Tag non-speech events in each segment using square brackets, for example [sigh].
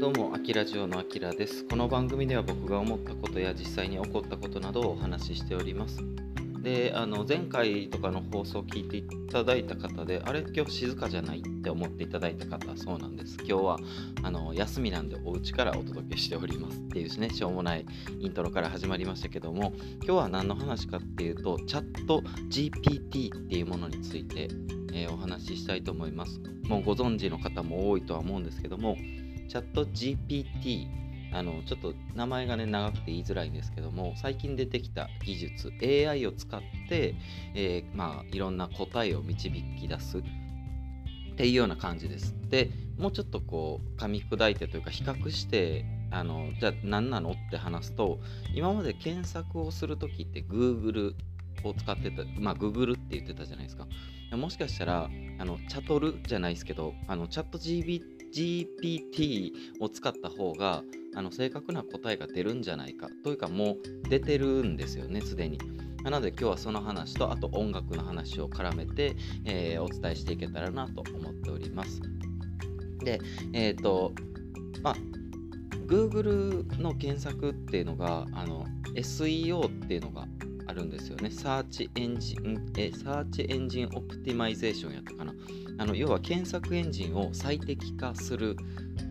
どうも、あきラジオのあきらです。この番組では僕が思ったことや実際に起こったことなどをお話ししております。で、あの前回とかの放送を聞いていただいた方で、あれ、今日静かじゃないって思っていただいた方、そうなんです。今日はあの休みなんでお家からお届けしておりますっていうね、しょうもないイントロから始まりましたけども、今日は何の話かっていうと、チャット GPT っていうものについて、えーお話ししたいと思います。もうご存知の方も多いとは思うんですけども、チャット GPT あのちょっと名前がね長くて言いづらいんですけども最近出てきた技術 AI を使って、えーまあいろんな答えを導き出すっていうような感じです。でもうちょっとこう噛み砕いてというか比較してあのじゃあ何なのって話すと今まで検索をする時って Google を使ってたまあ Google って言ってたじゃないですか。もしかしたらあのチャトルじゃないですけどあのチャット GPT GPT を使った方があの正確な答えが出るんじゃないかというかもう出てるんですよねすでに。なので今日はその話とあと音楽の話を絡めて、えーお伝えしていけたらなと思っております。で、えっ、と、まあ、Google の検索っていうのがあの SEO っていうのがあるんですよね。サーチエンジン、え、サーチエンジンオプティマイゼーションやったかな。あの要は検索エンジンを最適化する。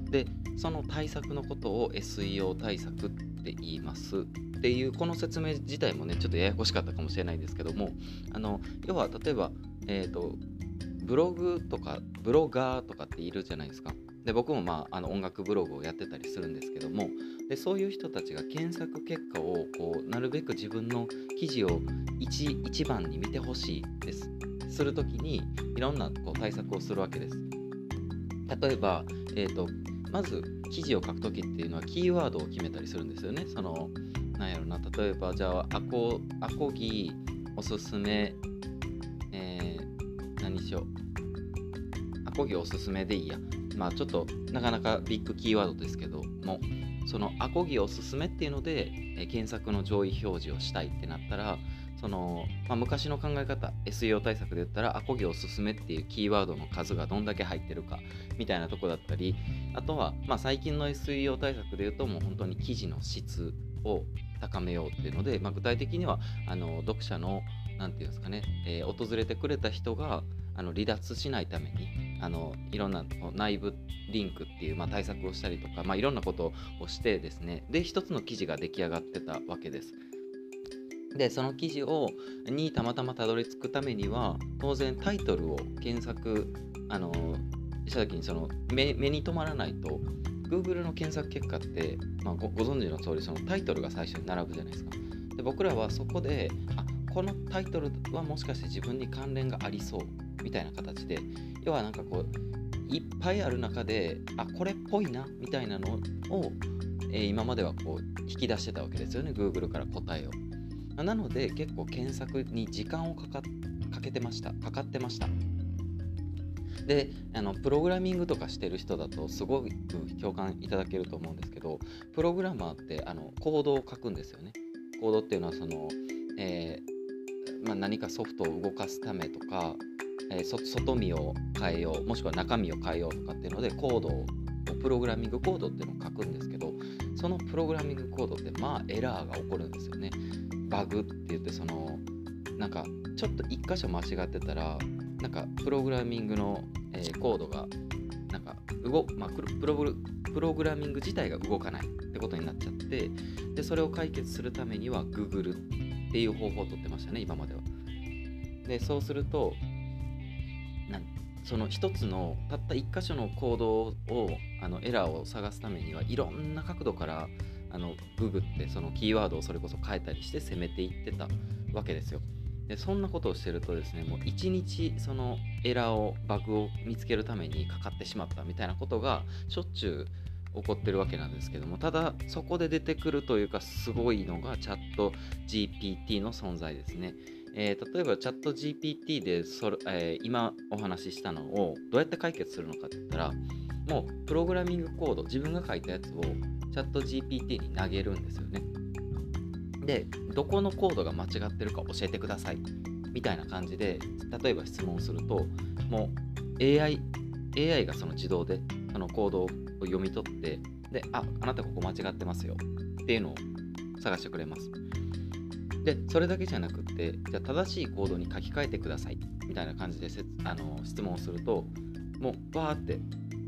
で、その対策のことを SEO 対策って言います。っていうこの説明自体もねちょっとややこしかったかもしれないんですけどもあの要は例えば、えー、とブログとかブロガーとかっているじゃないですかで僕も、まあ、あの音楽ブログをやってたりするんですけどもでそういう人たちが検索結果をこうなるべく自分の記事を一一番に見てほしいです。するときにいろんなこう対策をするわけです。例えば、えー、とまず記事を書くときっていうのはキーワードを決めたりするんですよね。そのなんやろな例えばじゃあアコアコギおすすめえー、何しよう。アコギおすすめでいいや。まあちょっとなかなかビッグキーワードですけどもそのアコギおすすめっていうので、え検索の上位表示をしたいってなったらその、まあ、昔の考え方 SEO 対策で言ったらアコギおすすめっていうキーワードの数がどんだけ入ってるかみたいなとこだったりあとは、まあ、最近の SEO 対策で言うともう本当に記事の質を高めようっていうので、まあ、具体的にはあの読者のなんていうんですかね、えー訪れてくれた人があの離脱しないためにあのいろんな内部リンクっていう、まあ、対策をしたりとか、まあ、いろんなことをしてですねで一つの記事が出来上がってたわけです。でその記事をにたまたまたどり着くためには当然タイトルを検索あのした時にその目に留まらないと Google の検索結果って、まあ、ごご存知の通りそのタイトルが最初に並ぶじゃないですか。で僕らはそこであこのタイトルはもしかして自分に関連がありそうみたいな形で要はなんかこういっぱいある中であこれっぽいなみたいなのを、えー今まではこう引き出してたわけですよね Google から答えを。なので結構検索に時間をかかかけてましたかかってました。であのプログラミングとかしてる人だとすごく共感いただけると思うんですけどプログラマーってあのコードを書くんですよね。コードっていうのはその、えーまあ、何かソフトを動かすためとか、えー外見を変えようもしくは中身を変えようとかっていうのでコードをプログラミングコードっていうのを書くんですけどそのプログラミングコードってまあエラーが起こるんですよね。バグって言ってそのなんかちょっと一箇所間違ってたらなんかプログラミングの、えーコードがなんか動、まあ、プロプログラミング自体が動かないってことになっちゃってでそれを解決するためには Google っていう方法をとってましたね今までは。でそうするとその一つのたった一箇所のコードをあのエラーを探すためにはいろんな角度からあのググってそのキーワードをそれこそ変えたりして攻めていってたわけですよ。でそんなことをしてるとですねもう一日そのエラーをバグを見つけるためにかかってしまったみたいなことがしょっちゅう起こってるわけなんですけどもただそこで出てくるというかすごいのがチャット GPT の存在ですね。えー例えばチャット GPT でそれ、えー今お話ししたのをどうやって解決するのかって言ったらもうプログラミングコード自分が書いたやつをチャット GPT に投げるんですよね。でどこのコードが間違ってるか教えてくださいみたいな感じで例えば質問するともう AI, AI がその自動でそのコードを読み取ってでああなたここ間違ってますよっていうのを探してくれますでそれだけじゃなくってじゃあ正しいコードに書き換えてくださいみたいな感じでせあの質問をするともうわーって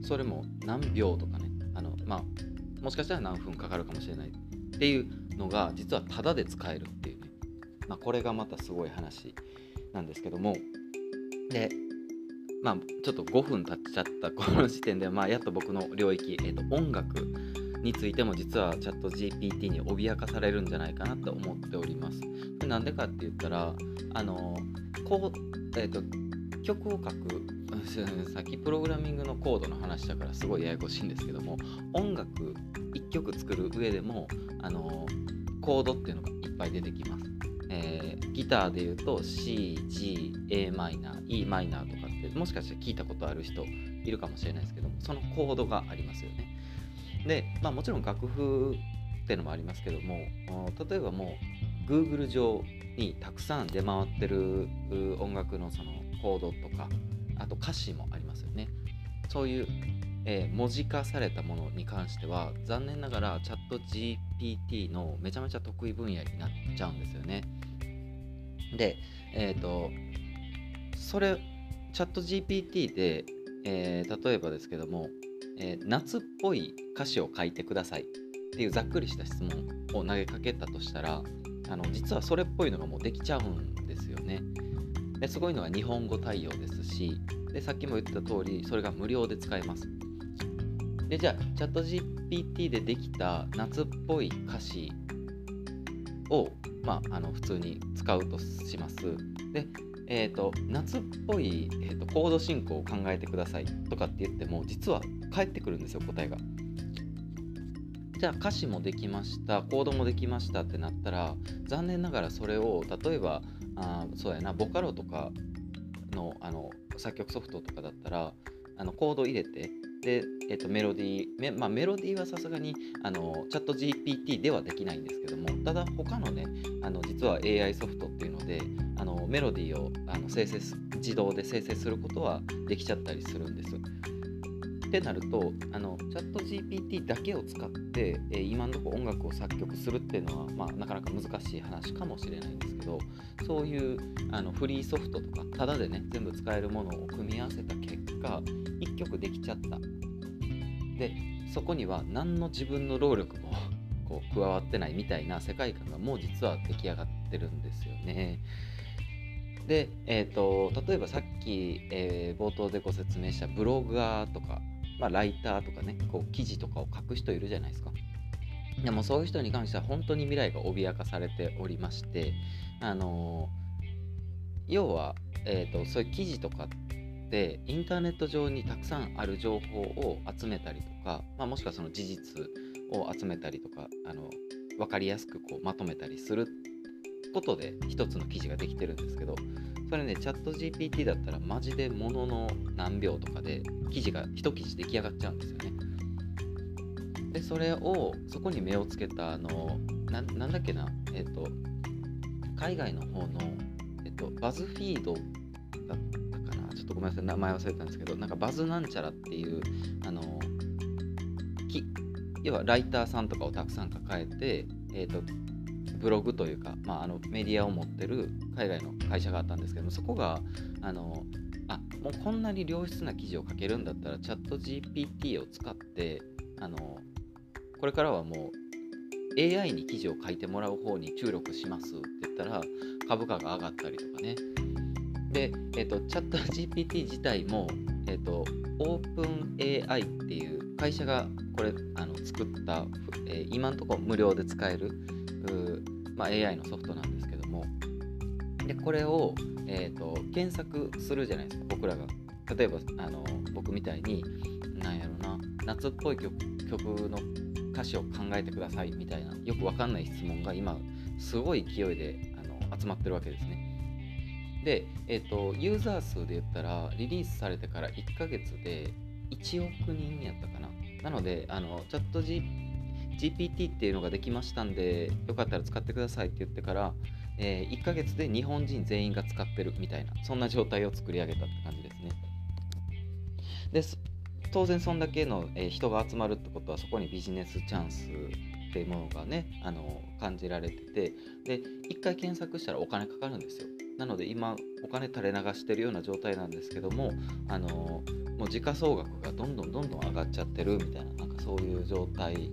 それも何秒とかねあのまあもしかしたら何分かかるかもしれないっていうのが実はタダで使えるっていうね、まあ、これがまたすごい話なんですけどもでまあちょっと5分経っちゃったこの時点で、まあ、やっと僕の領域、えー、と音楽についても実はチャット GPT に脅かされるんじゃないかなと思っております。でなんでかって言ったらあのこう、えーと、曲を書くさっきプログラミングのコードの話だからすごいややこしいんですけども音楽1曲作る上でもあのコードっていうのがいっぱい出てきます。えー、ギターで言うと C、G、a マイナー E マイナーとかってもしかしたら聞いたことある人いるかもしれないですけどもそのコードがありますよね。で、まあ、もちろん楽譜っていうのもありますけども例えばもう Google 上にたくさん出回ってる音楽のそのコードとかあと歌詞もありますよね。そういう、えー、文字化されたものに関しては残念ながらチャット GPT のめちゃめちゃ得意分野になっちゃうんですよね。で、えっ、ー、とそれチャット GPT で、えー、例えばですけども、えー、夏っぽい歌詞を書いてくださいっていうざっくりした質問を投げかけたとしたらあの実はそれっぽいのがもうできちゃうんですよね。ですごいのは日本語対応ですしでさっきも言った通りそれが無料で使えます。でじゃあチャット GPT でできた夏っぽい歌詞を、まあ、あの普通に使うとします。でえーと、夏っぽい、えーと、コード進行を考えてくださいとかって言っても実は返ってくるんですよ答えが。じゃあ歌詞もできましたコードもできましたってなったら残念ながらそれを例えばあそうやなボカロとかのあの作曲ソフトとかだったらあのコード入れてで、えー、とメロディー,、まあ、メロディーはさすがにあのチャット GPT ではできないんですけどもただ他のねあの実は AI ソフトっていうのであのメロディーをあの生成自動で生成することはできちゃったりするんです。ってなるとあのチャット GPT だけを使って、えー、今のところ音楽を作曲するっていうのは、まあ、なかなか難しい話かもしれないんですけどそういうあのフリーソフトとかタダでね全部使えるものを組み合わせた結果1曲できちゃったでそこには何の自分の労力も [laughs] こう加わってないみたいな世界観がもう実は出来上がってるんですよね。で、えーと、例えばさっき、えー、冒頭でご説明したブロガーとか、まあ、ライターとかねこう記事とかを書く人いるじゃないですか。でもそういう人に関しては本当に未来が脅かされておりまして、あのー、要は、えーと、そういう記事とかってインターネット上にたくさんある情報を集めたりとか、まあ、もしくはその事実を集めたりとかあの分かりやすくこうまとめたりすることで一つの記事ができてるんですけどそれねチャット GPT だったらマジでものの何秒とかで記事が一記事出来上がっちゃうんですよね。でそれをそこに目をつけたあのななんだっけなえっ、と海外の方の、えっと、バズフィードだったかな。ちょっとごめんなさい名前忘れたんですけどなんかバズなんちゃらっていうあのき要はライターさんとかをたくさん抱えて、えーとブログというか、まあ、あのメディアを持ってる海外の会社があったんですけどそこがあのあもうこんなに良質な記事を書けるんだったらチャット GPT を使ってあのこれからはもう AI に記事を書いてもらう方に注力しますって言ったら株価が上がったりとかね。で、えーと、チャット GPT 自体も、えーと、オープン AI っていう会社がこれあの作った、えー、今のところ無料で使えるまあ、AI のソフトなんですけども。でこれを、えーと、検索するじゃないですか僕らが。例えばあの僕みたいになんやろな夏っぽい曲の歌詞を考えてくださいみたいなよくわかんない質問が今すごい勢いであの集まってるわけですね。で、えーと、ユーザー数で言ったらリリースされてから1ヶ月で1億人やったかな。なのであのチャット GPT GPT っていうのができましたんで、よかったら使ってくださいって言ってから、えー、1ヶ月で日本人全員が使ってるみたいな、そんな状態を作り上げたって感じですね。で当然そんだけの、え人が集まるってことはそこにビジネスチャンスっていうものがねあの感じられててで1回検索したらお金かかるんですよなので今お金垂れ流してるような状態なんですけどもあのもう時価総額がどんどんどんどん上がっちゃってるみたいななんかそういう状態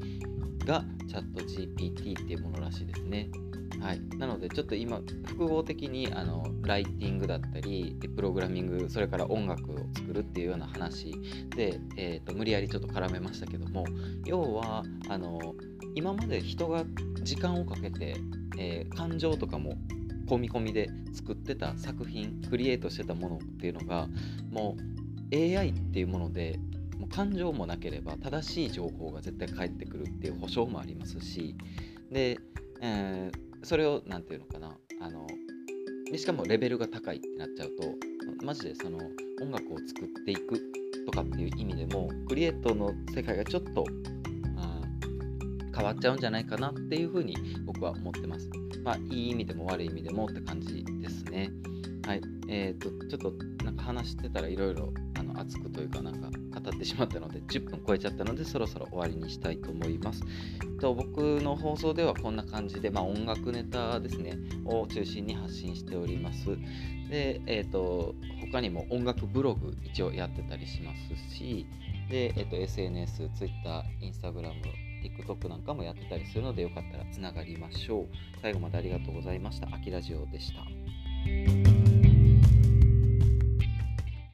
がチャット GPT っていうものらしいですね。はい、なのでちょっと今複合的にあのライティングだったりプログラミングそれから音楽を作るっていうような話で、えーと、無理やりちょっと絡めましたけども要はあの今まで人が時間をかけて、えー、感情とかも込み込みで作ってた作品クリエイトしてたものっていうのがもう AI っていうものでもう感情もなければ正しい情報が絶対返ってくるっていう保証もありますしで、えーそれを何て言うのかなあのでしかもレベルが高いってなっちゃうとマジでその音楽を作っていくとかっていう意味でもクリエイトの世界がちょっと、うん、変わっちゃうんじゃないかなっていうふうに僕は思ってます。まあいい意味でも悪い意味でもって感じですね。はい。えっ、ー、と、ちょっとなんか話してたらいろいろ熱くというかなんか語ってしまったので10分超えちゃったのでそろそろ終わりにしたいと思います。と僕の放送ではこんな感じで、まあ、音楽ネタですねを中心に発信しております。で、えっ、ー、と他にも音楽ブログ一応やってたりしますしで、えーと、SNS、Twitter、Instagram、TikTok なんかもやってたりするのでよかったらつながりましょう。最後までありがとうございました。あきラジオでした。